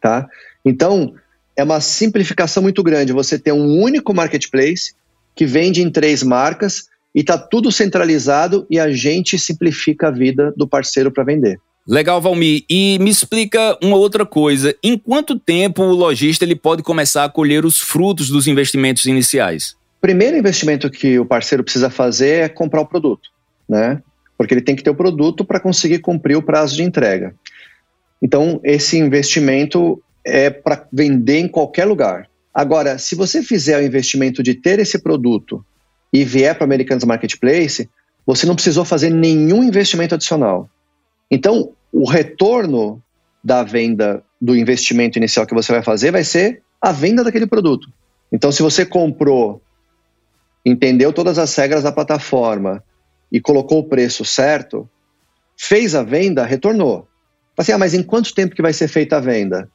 tá? Então, é uma simplificação muito grande você ter um único marketplace que vende em três marcas e está tudo centralizado e a gente simplifica a vida do parceiro para vender. Legal, Valmir. E me explica uma outra coisa. Em quanto tempo o lojista ele pode começar a colher os frutos dos investimentos iniciais? O primeiro investimento que o parceiro precisa fazer é comprar o produto, né? Porque ele tem que ter o produto para conseguir cumprir o prazo de entrega. Então, esse investimento é para vender em qualquer lugar. Agora, se você fizer o investimento de ter esse produto e vier para Americanas Marketplace, você não precisou fazer nenhum investimento adicional. Então, o retorno da venda do investimento inicial que você vai fazer vai ser a venda daquele produto. Então, se você comprou, entendeu todas as regras da plataforma e colocou o preço certo, fez a venda, retornou. Assim, ah, mas em quanto tempo que vai ser feita a venda?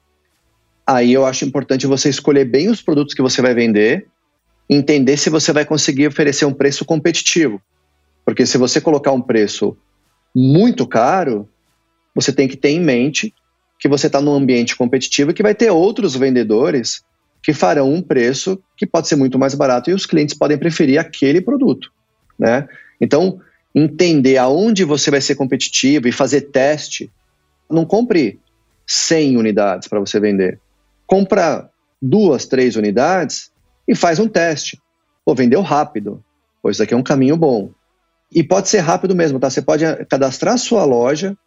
Aí eu acho importante você escolher bem os produtos que você vai vender, entender se você vai conseguir oferecer um preço competitivo. Porque se você colocar um preço muito caro, você tem que ter em mente que você está num ambiente competitivo e que vai ter outros vendedores que farão um preço que pode ser muito mais barato e os clientes podem preferir aquele produto, né? Então, entender aonde você vai ser competitivo e fazer teste, não compre 100 unidades para você vender. Compra duas, três unidades e faz um teste. Pô, vendeu rápido. Pois aqui é um caminho bom. E pode ser rápido mesmo, tá? Você pode cadastrar sua loja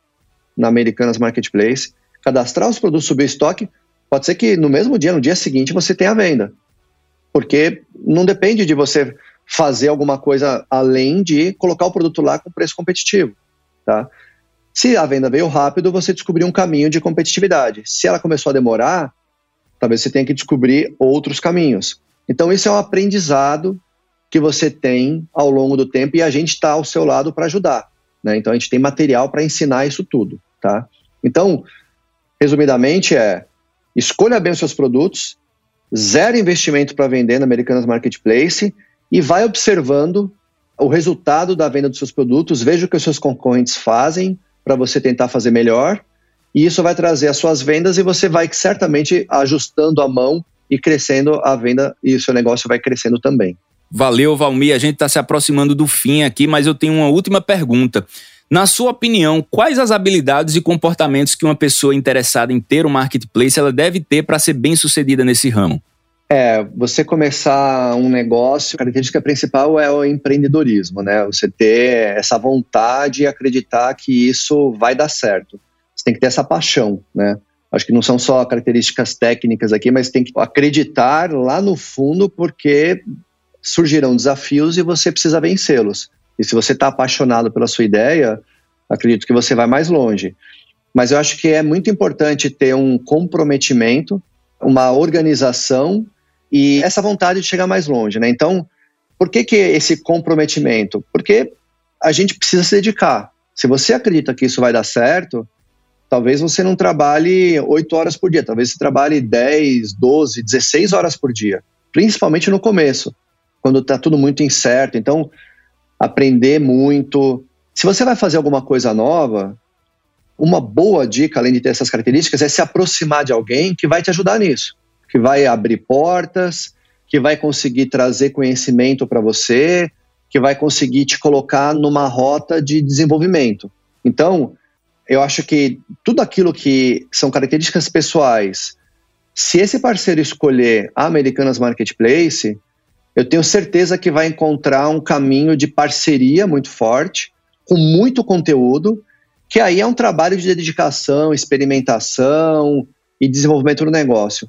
na Americanas Marketplace, cadastrar os produtos, subir estoque. Pode ser que no mesmo dia, no dia seguinte, você tenha a venda. Porque não depende de você fazer alguma coisa além de colocar o produto lá com preço competitivo, tá? Se a venda veio rápido, você descobriu um caminho de competitividade. Se ela começou a demorar, talvez você tenha que descobrir outros caminhos. Então, isso é um aprendizado que você tem ao longo do tempo e a gente está ao seu lado para ajudar. Né? Então a gente tem material para ensinar isso tudo. Tá? Então, resumidamente, é escolha bem os seus produtos, zero investimento para vender na Americanas Marketplace e vai observando o resultado da venda dos seus produtos, veja o que os seus concorrentes fazem para você tentar fazer melhor, e isso vai trazer as suas vendas e você vai certamente ajustando a mão e crescendo a venda e o seu negócio vai crescendo também. Valeu, Valmir. A gente está se aproximando do fim aqui, mas eu tenho uma última pergunta. Na sua opinião, quais as habilidades e comportamentos que uma pessoa interessada em ter um marketplace ela deve ter para ser bem sucedida nesse ramo? É, você começar um negócio, a característica principal é o empreendedorismo, né? Você ter essa vontade e acreditar que isso vai dar certo. Você tem que ter essa paixão, né? Acho que não são só características técnicas aqui, mas tem que acreditar lá no fundo, porque surgirão desafios e você precisa vencê-los. E se você está apaixonado pela sua ideia, acredito que você vai mais longe. Mas eu acho que é muito importante ter um comprometimento, uma organização e essa vontade de chegar mais longe, né? Então, por que, que esse comprometimento? Porque a gente precisa se dedicar. Se você acredita que isso vai dar certo, talvez você não trabalhe 8 horas por dia, talvez você trabalhe 10, 12, 16 horas por dia, principalmente no começo, quando está tudo muito incerto. Então, aprender muito. Se você vai fazer alguma coisa nova, uma boa dica, além de ter essas características, é se aproximar de alguém que vai te ajudar nisso, que vai abrir portas, que vai conseguir trazer conhecimento para você, que vai conseguir te colocar numa rota de desenvolvimento. Então, eu acho que tudo aquilo que são características pessoais, se esse parceiro escolher a Americanas Marketplace, eu tenho certeza que vai encontrar um caminho de parceria muito forte, com muito conteúdo, que aí é um trabalho de dedicação, experimentação e desenvolvimento do negócio.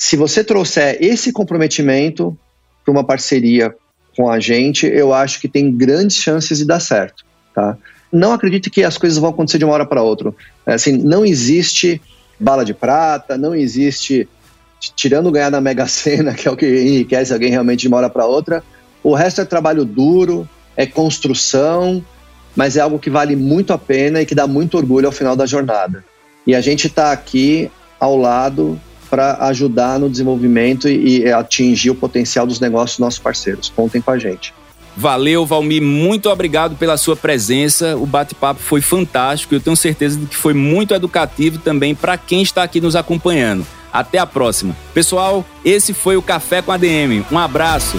Se você trouxer esse comprometimento para uma parceria com a gente, eu acho que tem grandes chances de dar certo, tá? Não acredite que as coisas vão acontecer de uma hora para outra. É, assim, não existe bala de prata, não existe tirando ganhar na Mega Sena, que é o que enriquece alguém realmente de uma hora para outra. O resto é trabalho duro, é construção, mas é algo que vale muito a pena e que dá muito orgulho ao final da jornada. E a gente está aqui ao lado para ajudar no desenvolvimento e, e atingir o potencial dos negócios dos nossos parceiros. Contem com a gente. Valeu, Valmir, muito obrigado pela sua presença. O bate-papo foi fantástico. Eu tenho certeza de que foi muito educativo também para quem está aqui nos acompanhando. Até a próxima. Pessoal, esse foi o Café com a DM. Um abraço.